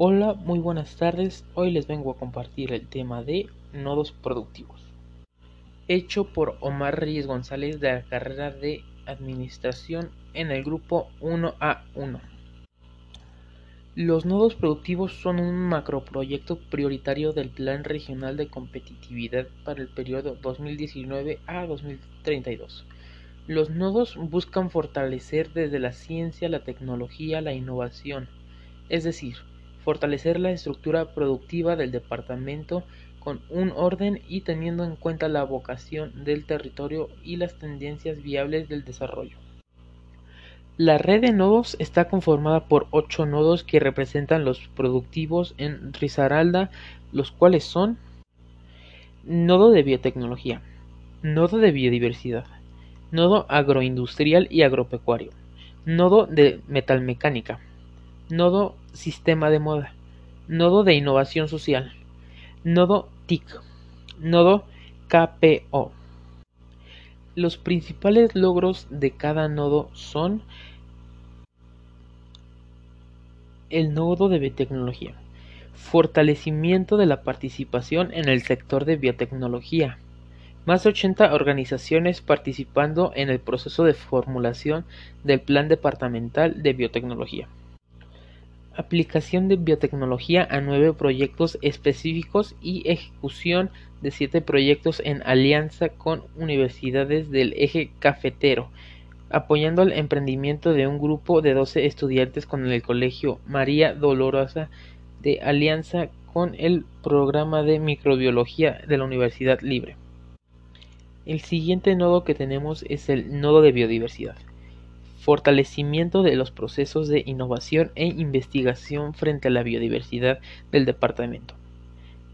Hola, muy buenas tardes. Hoy les vengo a compartir el tema de nodos productivos. Hecho por Omar Reyes González de la carrera de Administración en el grupo 1A1. Los nodos productivos son un macroproyecto prioritario del Plan Regional de Competitividad para el periodo 2019 a 2032. Los nodos buscan fortalecer desde la ciencia, la tecnología, la innovación, es decir, fortalecer la estructura productiva del departamento con un orden y teniendo en cuenta la vocación del territorio y las tendencias viables del desarrollo. La red de nodos está conformada por ocho nodos que representan los productivos en Risaralda, los cuales son Nodo de biotecnología, Nodo de biodiversidad, Nodo agroindustrial y agropecuario, Nodo de metalmecánica, Nodo Sistema de moda, Nodo de innovación social, Nodo TIC, Nodo KPO. Los principales logros de cada nodo son el nodo de biotecnología, fortalecimiento de la participación en el sector de biotecnología, más de 80 organizaciones participando en el proceso de formulación del Plan Departamental de Biotecnología. Aplicación de biotecnología a nueve proyectos específicos y ejecución de siete proyectos en alianza con universidades del eje cafetero, apoyando el emprendimiento de un grupo de 12 estudiantes con el Colegio María Dolorosa de alianza con el programa de microbiología de la Universidad Libre. El siguiente nodo que tenemos es el nodo de biodiversidad fortalecimiento de los procesos de innovación e investigación frente a la biodiversidad del departamento.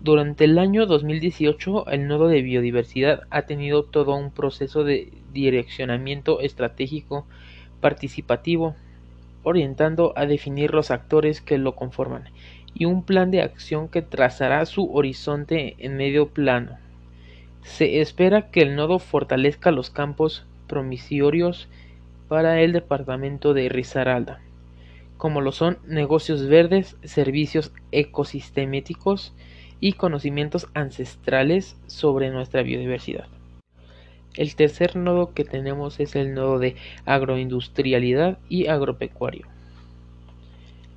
Durante el año 2018, el nodo de biodiversidad ha tenido todo un proceso de direccionamiento estratégico participativo, orientando a definir los actores que lo conforman y un plan de acción que trazará su horizonte en medio plano. Se espera que el nodo fortalezca los campos promisorios para el departamento de Risaralda, como lo son negocios verdes, servicios ecosistémicos y conocimientos ancestrales sobre nuestra biodiversidad. El tercer nodo que tenemos es el nodo de agroindustrialidad y agropecuario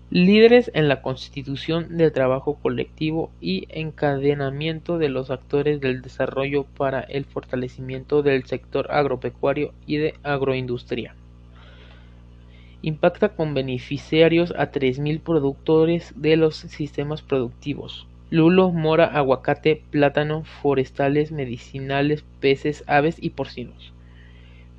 líderes en la constitución del trabajo colectivo y encadenamiento de los actores del desarrollo para el fortalecimiento del sector agropecuario y de agroindustria. Impacta con beneficiarios a 3.000 productores de los sistemas productivos. Lulo, mora, aguacate, plátano, forestales, medicinales, peces, aves y porcinos.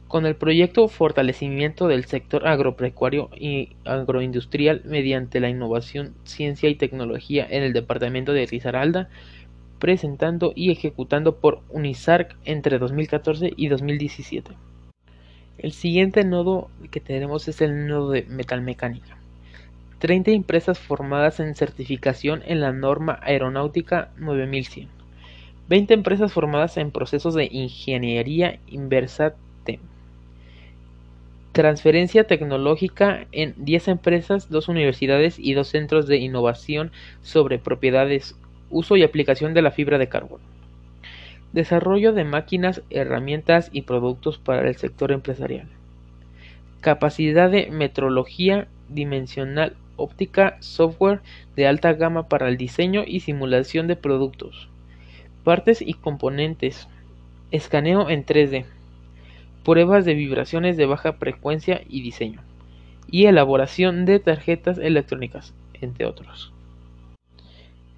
Con el proyecto Fortalecimiento del sector agropecuario y agroindustrial mediante la innovación, ciencia y tecnología en el departamento de Risaralda, presentando y ejecutando por Unisarc entre 2014 y 2017. El siguiente nodo que tenemos es el nodo de metalmecánica. 30 empresas formadas en certificación en la norma aeronáutica 9100. 20 empresas formadas en procesos de ingeniería inversa Transferencia tecnológica en 10 empresas, dos universidades y dos centros de innovación sobre propiedades, uso y aplicación de la fibra de carbono. Desarrollo de máquinas, herramientas y productos para el sector empresarial. Capacidad de metrología dimensional óptica, software de alta gama para el diseño y simulación de productos. Partes y componentes. Escaneo en 3D pruebas de vibraciones de baja frecuencia y diseño, y elaboración de tarjetas electrónicas, entre otros.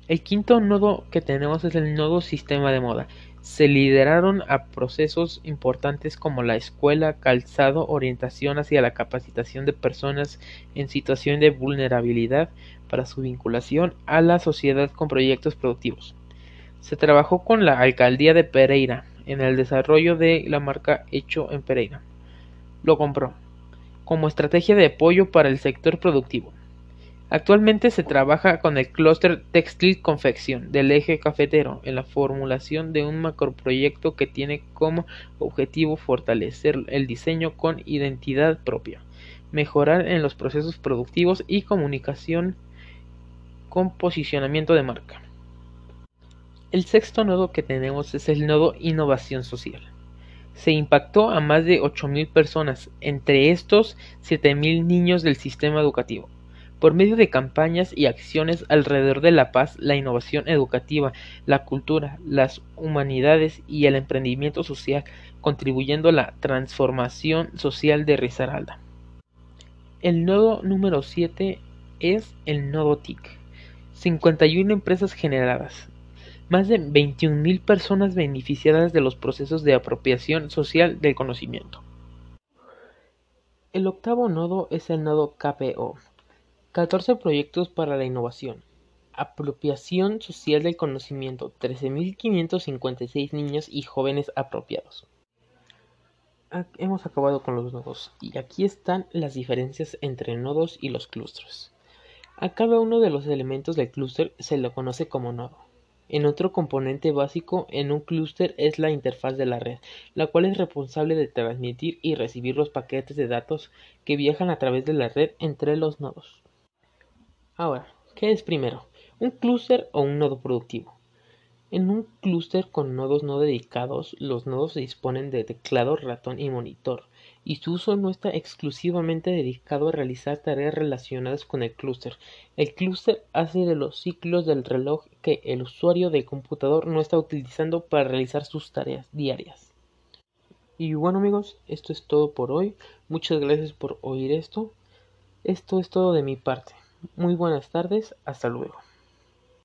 El quinto nodo que tenemos es el nodo sistema de moda. Se lideraron a procesos importantes como la escuela, calzado, orientación hacia la capacitación de personas en situación de vulnerabilidad para su vinculación a la sociedad con proyectos productivos. Se trabajó con la alcaldía de Pereira, en el desarrollo de la marca Hecho en Pereira. Lo compró, como estrategia de apoyo para el sector productivo. Actualmente se trabaja con el clúster textil confección del eje cafetero en la formulación de un macroproyecto que tiene como objetivo fortalecer el diseño con identidad propia, mejorar en los procesos productivos y comunicación con posicionamiento de marca. El sexto nodo que tenemos es el nodo innovación social. Se impactó a más de 8.000 personas, entre estos 7.000 niños del sistema educativo, por medio de campañas y acciones alrededor de la paz, la innovación educativa, la cultura, las humanidades y el emprendimiento social, contribuyendo a la transformación social de Risaralda. El nodo número 7 es el nodo TIC. 51 empresas generadas, más de 21.000 personas beneficiadas de los procesos de apropiación social del conocimiento. El octavo nodo es el nodo KPO. 14 proyectos para la innovación. Apropiación social del conocimiento. 13.556 niños y jóvenes apropiados. Hemos acabado con los nodos y aquí están las diferencias entre nodos y los clústeres. A cada uno de los elementos del clúster se lo conoce como nodo. En otro componente básico en un clúster es la interfaz de la red, la cual es responsable de transmitir y recibir los paquetes de datos que viajan a través de la red entre los nodos. Ahora, ¿qué es primero? ¿Un clúster o un nodo productivo? En un clúster con nodos no dedicados, los nodos disponen de teclado, ratón y monitor, y su uso no está exclusivamente dedicado a realizar tareas relacionadas con el clúster. El clúster hace de los ciclos del reloj que el usuario del computador no está utilizando para realizar sus tareas diarias. Y bueno amigos, esto es todo por hoy. Muchas gracias por oír esto. Esto es todo de mi parte. Muy buenas tardes, hasta luego.